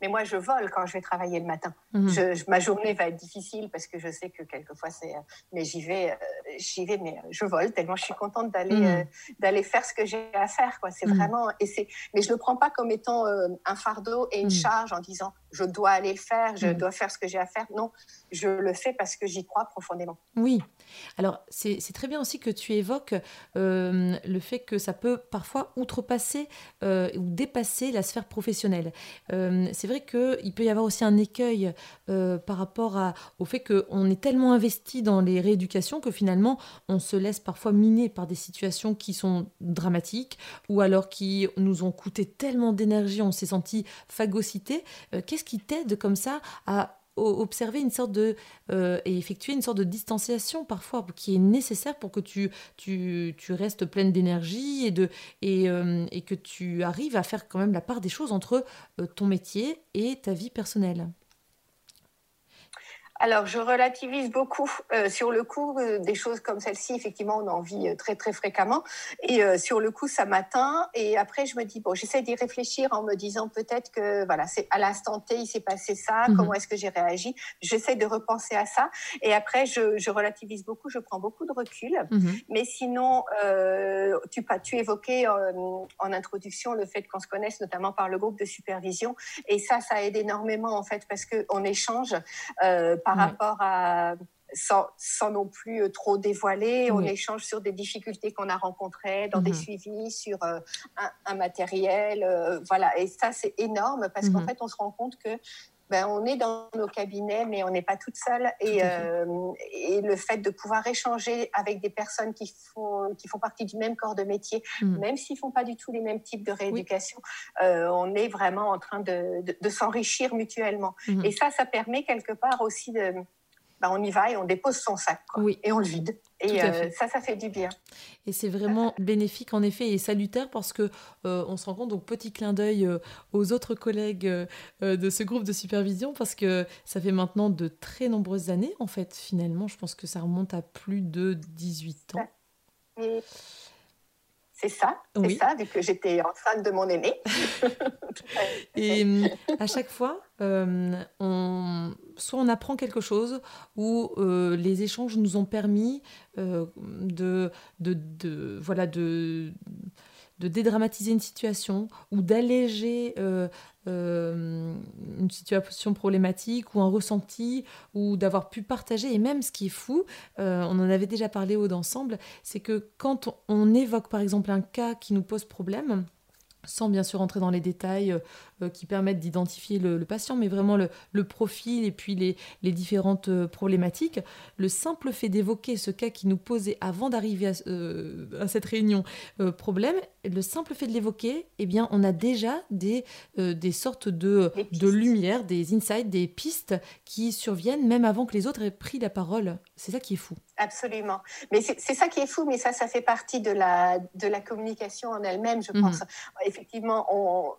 Mais moi, je vole quand je vais travailler le matin. Mhm. Je, ma journée va être difficile parce que je sais que quelquefois c'est. Euh, mais j'y vais, euh, j'y vais, mais euh, je vole tellement je suis contente d'aller mhm. d'aller faire ce que j'ai à faire. Quoi. C'est mhm. vraiment. Et c'est. Mais je le prends pas comme étant un fardeau et une charge en disant je dois aller le faire, je dois faire ce que j'ai à faire. Non, je le fais parce que j'y crois profondément. Oui. Alors c'est très bien aussi que tu évoques le fait que ça peut parfois outrepasser ou dépasser la sphère professionnelle. c'est c'est vrai qu'il peut y avoir aussi un écueil euh, par rapport à, au fait qu'on est tellement investi dans les rééducations que finalement on se laisse parfois miner par des situations qui sont dramatiques ou alors qui nous ont coûté tellement d'énergie, on s'est senti phagocyté. Qu'est-ce qui t'aide comme ça à observer une sorte de euh, et effectuer une sorte de distanciation parfois qui est nécessaire pour que tu restes pleine d'énergie euh, et, que tu arrives à faire quand même la part des choses entre euh, ton métier et ta vie personnelle? Alors, je relativise beaucoup. Euh, sur le coup, euh, des choses comme celle-ci, effectivement, on en vit euh, très, très fréquemment. Et sur le coup, ça m'atteint. Et après, je me dis, bon, j'essaie d'y réfléchir en me disant peut-être que, voilà, c'est à l'instant T, il s'est passé ça. Mhm. Comment est-ce que j'ai réagi? J'essaie de repenser à ça. Et après, je, je, relativise beaucoup. Je prends beaucoup de recul. Mhm. Mais sinon, tu, tu évoquais en, en introduction le fait qu'on se connaisse, notamment par le groupe de supervision. Et ça, ça aide énormément, en fait, parce qu'on échange par rapport à sans, sans, non plus euh, trop dévoiler. On échange sur des difficultés qu'on a rencontrées, dans des mhm. suivis, sur euh, un, matériel. Euh, voilà. Et ça, c'est énorme parce qu'en mhm. fait, on se rend compte que ben, on est dans nos cabinets, mais on n'est pas toute seule. Et, euh, et, le fait de pouvoir échanger avec des personnes qui font, qui font partie du même corps de métier, mm. même s'ils ne font pas du tout les mêmes types de rééducation, euh, on est vraiment en train de, de, s'enrichir mutuellement. Mm. Et ça, ça permet quelque part aussi de bah, on y va et on dépose son sac oui. et on le vide. Et euh, ça, ça fait du bien. Et c'est vraiment bénéfique en effet et salutaire parce que euh, on se rend compte, donc petit clin d'œil euh, aux autres collègues de ce groupe de supervision parce que ça fait maintenant de très nombreuses années en fait finalement, je pense que ça remonte à plus de 18 ans. C'est ça, c'est ça, vu que j'étais enceinte de mon aîné. <laughs> et hum, à chaque fois, euh, on, soit on apprend quelque chose, ou euh, les échanges nous ont permis euh, de, de, de, voilà, de de dédramatiser une situation ou d'alléger euh, euh, une situation problématique ou un ressenti ou d'avoir pu partager. Et même ce qui est fou, euh, on en avait déjà parlé au d'ensemble, c'est que quand on évoque par exemple un cas qui nous pose problème, sans bien sûr entrer dans les détails euh, euh, qui permettent d'identifier le, patient, mais vraiment le, profil et puis les, les, différentes euh, problématiques. Le simple fait d'évoquer ce cas qui nous posait avant d'arriver à, à, cette réunion problème, le simple fait de l'évoquer, eh bien, on a déjà des, des sortes de, de lumière, des insights, des pistes qui surviennent même avant que les autres aient pris la parole. C'est ça qui est fou. Absolument. Mais c'est ça qui est fou, mais ça, ça fait partie de la, de la communication en elle-même, je mhm. pense. Effectivement, on,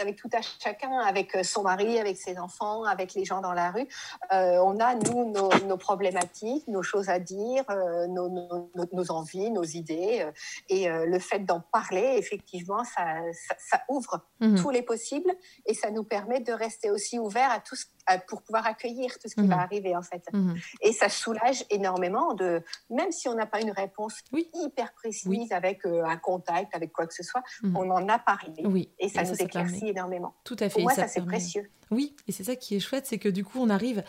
avec tout à chacun, avec euh, son mari, avec ses enfants, avec les gens dans la rue. Euh, on a, nous, nos, problématiques, nos choses à dire, euh, nos, nos, envies, nos idées. et le fait d'en parler, effectivement, ça, ça, ouvre mhm. tous les possibles et ça nous permet de rester aussi ouverts à tout ce pour pouvoir accueillir tout ce qui va mhm. arriver en fait. Mhm. Et ça soulage énormément de, même si on n'a pas une réponse hyper précise avec un contact, avec quoi que ce soit, on en a parlé. Oui. Et ça, nous éclaircit énormément. Tout à fait. Pour moi, ça, c'est précieux. Oui, et c'est ça qui est chouette, c'est que du coup, on arrive,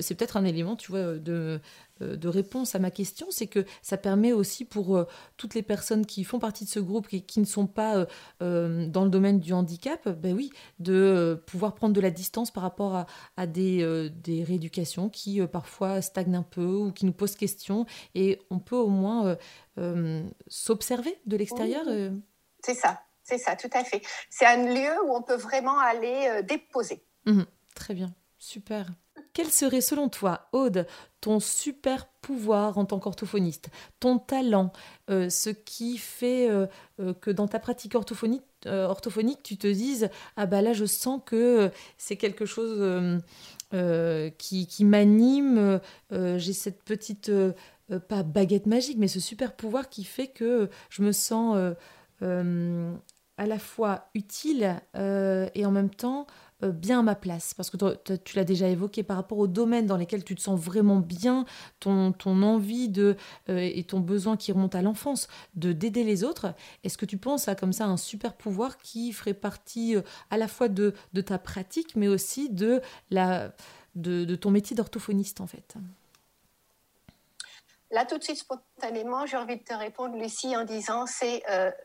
c'est peut-être un élément, tu vois, de, de réponse à ma question, c'est que ça permet aussi pour euh, toutes les personnes qui font partie de ce groupe et qui ne sont pas euh, euh, dans le domaine du handicap, ben oui, de pouvoir prendre de la distance par rapport à, à des, des rééducations qui parfois stagnent un peu ou qui nous posent question, et on peut au moins s'observer de l'extérieur. C'est ça. C'est ça, tout à fait. C'est un lieu où on peut vraiment aller euh, déposer. Mhm. très bien, super. Quel serait selon toi, Aude, ton super pouvoir en tant qu'orthophoniste, ton talent, euh, ce qui fait euh, que dans ta pratique orthophonique, orthophonique, tu te dises ah bah là je sens que c'est quelque chose qui, qui m'anime, j'ai cette petite pas baguette magique, mais ce super pouvoir qui fait que je me sens à la fois utile euh, et en même temps euh, bien à ma place Parce que tu l'as déjà évoqué par rapport aux domaines dans lesquels tu te sens vraiment bien, ton, envie de, euh, et ton besoin qui remonte à l'enfance de d'aider les autres. Est-ce que tu penses à comme ça un super pouvoir qui ferait partie à la fois de, de ta pratique, mais aussi de, la, de, de ton métier d'orthophoniste en fait? Là, tout de suite, spontanément, j'ai envie de te répondre, Lucie, en disant c'est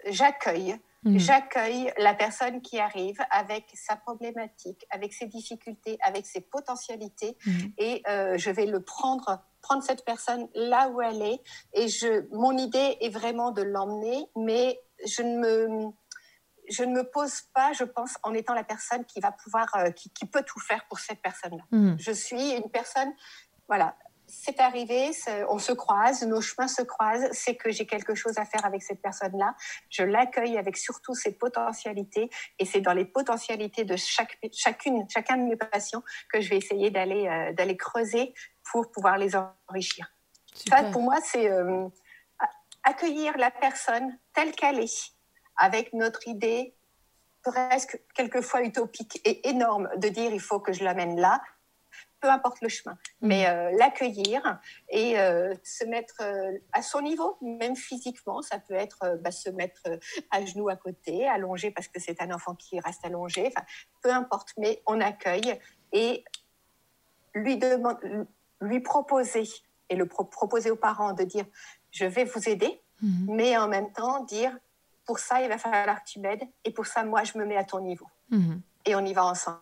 j'accueille Mm. J'accueille la personne qui arrive avec sa problématique, avec ses difficultés, avec ses potentialités, mm. et euh, je vais le prendre, prendre cette personne là où elle est. Et je, mon idée est vraiment de l'emmener, mais je ne me je ne me pose pas, je pense, en étant la personne qui va pouvoir, euh, qui, peut tout faire pour cette personne-là. Mm. Je suis une personne, voilà, c'est arrivé, on se croise, nos chemins se croisent, c'est que j'ai quelque chose à faire avec cette personne-là. Je l'accueille avec surtout ses potentialités et c'est dans les potentialités de chaque, chacune, chacun de mes patients que je vais essayer d'aller euh, d'aller creuser pour pouvoir les enrichir. Ça, pour moi, c'est euh, accueillir la personne telle qu'elle est, avec notre idée presque quelquefois utopique et énorme de dire il faut que je l'amène là, peu importe le chemin, mm. mais euh, l'accueillir et euh, se mettre euh, à son niveau, même physiquement. Ça peut être bah, se mettre à genoux à côté, allongé parce que c'est un enfant qui reste allongé. Enfin, peu importe, mais on accueille et lui, demande, lui proposer et le proposer aux parents de dire je vais vous aider, mm-hmm. mais en même temps dire pour ça il va falloir que tu m'aides et pour ça moi je me mets à ton niveau mm-hmm. et on y va ensemble.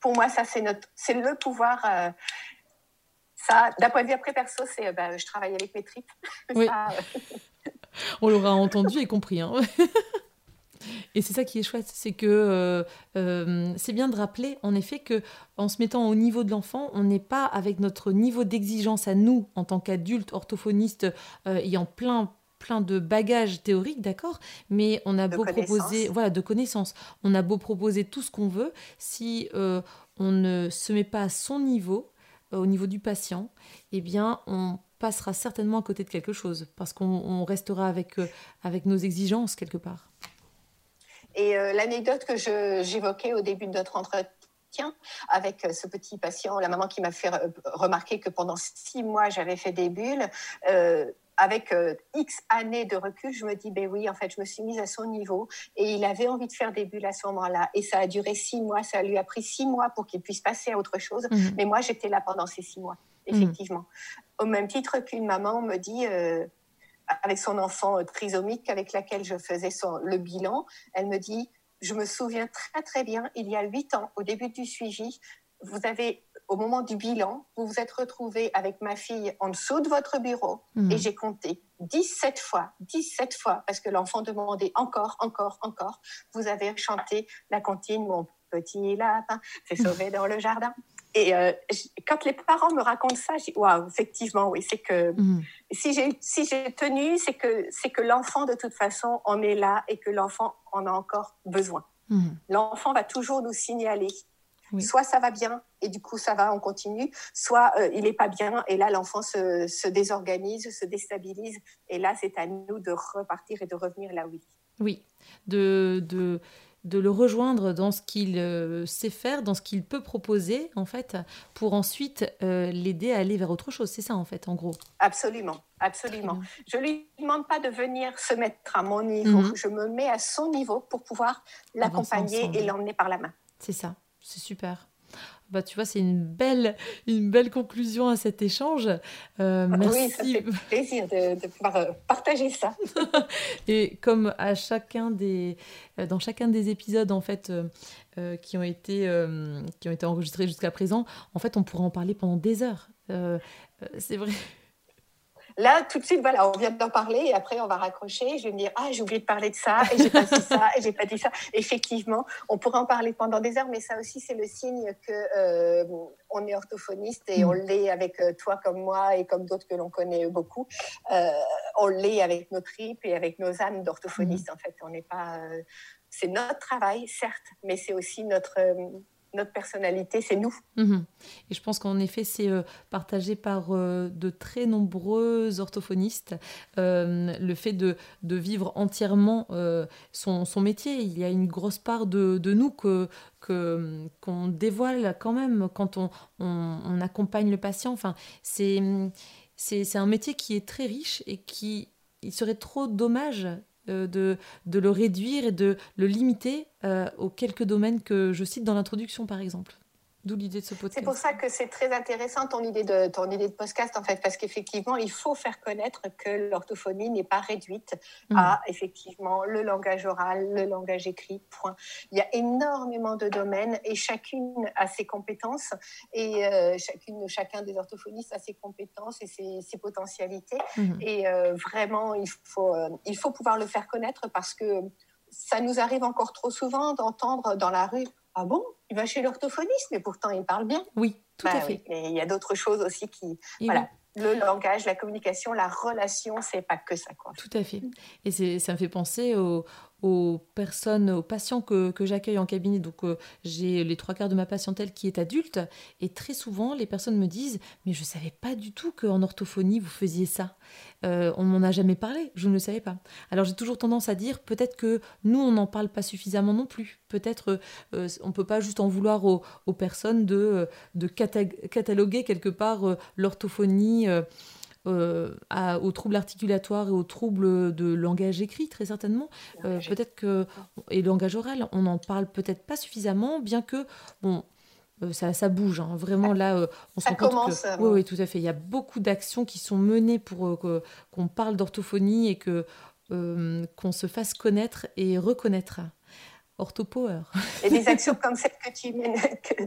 Pour moi, ça, c'est notre, c'est le pouvoir. Euh, ça, d'un point de vue après perso, c'est, ben, je travaille avec mes tripes. <laughs> Oui. <laughs> On l'aura entendu et compris. Hein. <laughs> Et c'est ça qui est chouette, c'est que euh, euh, c'est bien de rappeler en effet que en se mettant au niveau de l'enfant, on n'est pas avec notre niveau d'exigence à nous en tant qu'adultes orthophonistes euh, ayant plein plein de bagages théoriques, d'accord, mais on a beau proposer, voilà, de connaissances, on a beau proposer tout ce qu'on veut, si on ne se met pas à son niveau, au niveau du patient, eh bien, on passera certainement à côté de quelque chose, parce qu'on restera avec, avec nos exigences quelque part. Et euh, l'anecdote que j'évoquais au début de notre entretien avec euh, ce petit patient, la maman qui m'a fait remarquer que pendant six mois, j'avais fait des bulles. Euh, avec X années de recul, je me dis, ben oui, en fait, je me suis mise à son niveau et il avait envie de faire des bulles à ce moment-là. Et ça a duré six mois, ça lui a pris six mois pour qu'il puisse passer à autre chose. Mmh. Mais moi, j'étais là pendant ces six mois, mmh. effectivement. Au même titre qu'une maman me dit, avec son enfant euh, trisomique avec laquelle je faisais son, le bilan, elle me dit, je me souviens très très bien, il y a huit ans, au début du suivi, vous avez, au moment du bilan, vous vous êtes retrouvé avec ma fille en dessous de votre bureau mmh. et j'ai compté 17 fois, 17 fois, parce que l'enfant demandait encore, encore, encore. Vous avez chanté la comptine, mon petit lapin s'est <laughs> sauvé dans le jardin. Et euh, quand les parents me racontent ça, je dis waouh, effectivement, oui, c'est que mm. si j'ai si j'ai tenu, c'est que c'est que l'enfant de toute façon en est là et que l'enfant en a encore besoin. Mm. L'enfant va toujours nous signaler. Soit ça va bien et du coup ça va, on continue. Soit euh, il n'est pas bien et là l'enfant se, se, désorganise, se déstabilise et là c'est à nous de repartir et de revenir là où il est. Oui, de, de de le rejoindre dans ce qu'il euh, sait faire, dans ce qu'il peut proposer, en fait, pour ensuite euh, l'aider à aller vers autre chose. C'est ça, en fait, en gros. Absolument, absolument. Je ne lui demande pas de venir se mettre à mon niveau. Mhm. Je me mets à son niveau pour pouvoir l'accompagner et l'emmener par la main. C'est ça, c'est super. Bah, tu vois, c'est une belle, une belle conclusion à cet échange. Euh, merci. Oui, ça fait plaisir de, pouvoir euh, partager ça. <laughs> Et comme à chacun des, euh, dans chacun des épisodes en fait qui ont été, qui ont été enregistrés jusqu'à présent, en fait, on pourrait en parler pendant des heures. c'est vrai. Là, tout de suite, voilà, on vient d'en parler et après, on va raccrocher. Je vais me dire, ah, j'ai oublié de parler de ça et j'ai pas dit ça et j'ai pas dit ça. Effectivement, on pourrait en parler pendant des heures, mais ça aussi, c'est le signe que euh, on est orthophoniste et on mm. l'est avec euh, toi comme moi et comme d'autres que l'on connaît beaucoup. Euh, on l'est avec nos tripes et avec nos âmes d'orthophonistes. Mm. En fait, on n'est pas. c'est notre travail, certes, mais c'est aussi notre notre personnalité, c'est nous. Mhm. Et je pense qu'en effet, c'est euh, partagé par euh, de très nombreux orthophonistes, euh, le fait de, vivre entièrement son, métier. Il y a une grosse part de, nous que qu'on dévoile quand même quand on, on, on accompagne le patient. Enfin, c'est un métier qui est très riche et qui il serait trop dommage euh, de, le réduire et de le limiter euh, aux quelques domaines que je cite dans l'introduction, par exemple. D'où l'idée de ce podcast. C'est pour ça que c'est très intéressant ton idée de ton idée de podcast en fait, parce qu'effectivement, il faut faire connaître que l'orthophonie n'est pas réduite mmh. à effectivement le langage oral, le langage écrit. Point. Il y a énormément de domaines et chacune a ses compétences et euh, chacune, chacun des orthophonistes a ses compétences et ses, potentialités. Mmh. Et euh, vraiment, il faut, euh, il faut pouvoir le faire connaître parce que ça nous arrive encore trop souvent d'entendre dans la rue ah bon? Il va chez l'orthophoniste, mais pourtant il parle bien. Oui, tout à bah fait. Mais il y a d'autres choses aussi qui. voilà. Le langage, la communication, la relation, c'est pas que ça. Quoi. Tout à fait. Et ça me fait penser au, aux personnes, aux patients que, j'accueille en cabinet. Donc, euh, j'ai les trois quarts de ma patientèle qui est adulte. Et très souvent, les personnes me disent Mais je ne savais pas du tout qu'en orthophonie, vous faisiez ça. Euh, on m'en a jamais parlé, je ne le savais pas. Alors, j'ai toujours tendance à dire Peut-être que nous, on n'en parle pas suffisamment non plus. Peut-être euh, on ne peut pas juste en vouloir aux, personnes de cataloguer quelque part l'orthophonie euh, aux troubles articulatoires et aux troubles de langage écrit, très certainement. Euh, peut-être que, et langage oral, on n'en parle peut-être pas suffisamment, bien que, bon, euh, ça, ça, bouge. Hein. Vraiment, là, on se rend compte que... Oui, oui, tout à fait. Il y a beaucoup d'actions qui sont menées pour qu'on parle d'orthophonie et que qu'on se fasse connaître et reconnaître. Orthopower. <laughs> Et des <laughs> actions comme celles que tu mènes,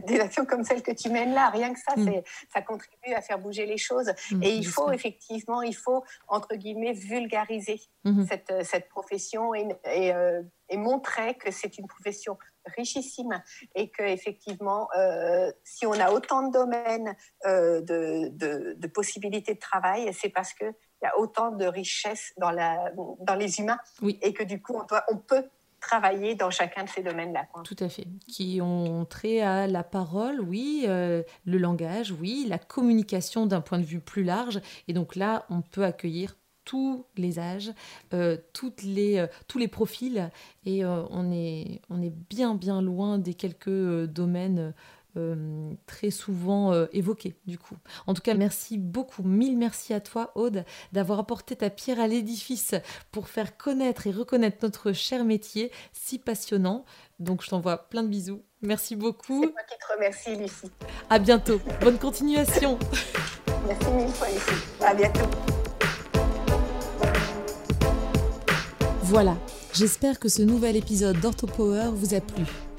des actions comme celles que tu mènes là, rien que ça, mm. ça contribue à faire bouger les choses. Mm, et il faut effectivement, il faut entre guillemets vulgariser mm-hmm. cette, cette, profession et, et, euh, et montrer que c'est une profession richissime et que effectivement, euh, si on a autant de domaines euh, de, de, de, possibilités de travail, c'est parce que il y a autant de richesse dans, la, dans les humains oui. et que du coup, on, doit, on peut travailler dans chacun de ces domaines-là. Tout à fait. Qui ont trait à la parole, oui, euh, le langage, oui, la communication d'un point de vue plus large. Et donc là, on peut accueillir tous les âges, euh, toutes les, euh, tous les profils, et on, est, on est bien, bien loin des quelques domaines euh, très souvent euh, évoqué du coup. En tout cas, merci beaucoup, mille merci à toi Aude d'avoir apporté ta pierre à l'édifice pour faire connaître et reconnaître notre cher métier si passionnant. Donc je t'envoie plein de bisous. Merci beaucoup. C'est moi qui te remercie Lucie. À bientôt. Bonne continuation. merci mille fois Lucie. À bientôt. Voilà, j'espère que ce nouvel épisode d'Orthopower vous a plu.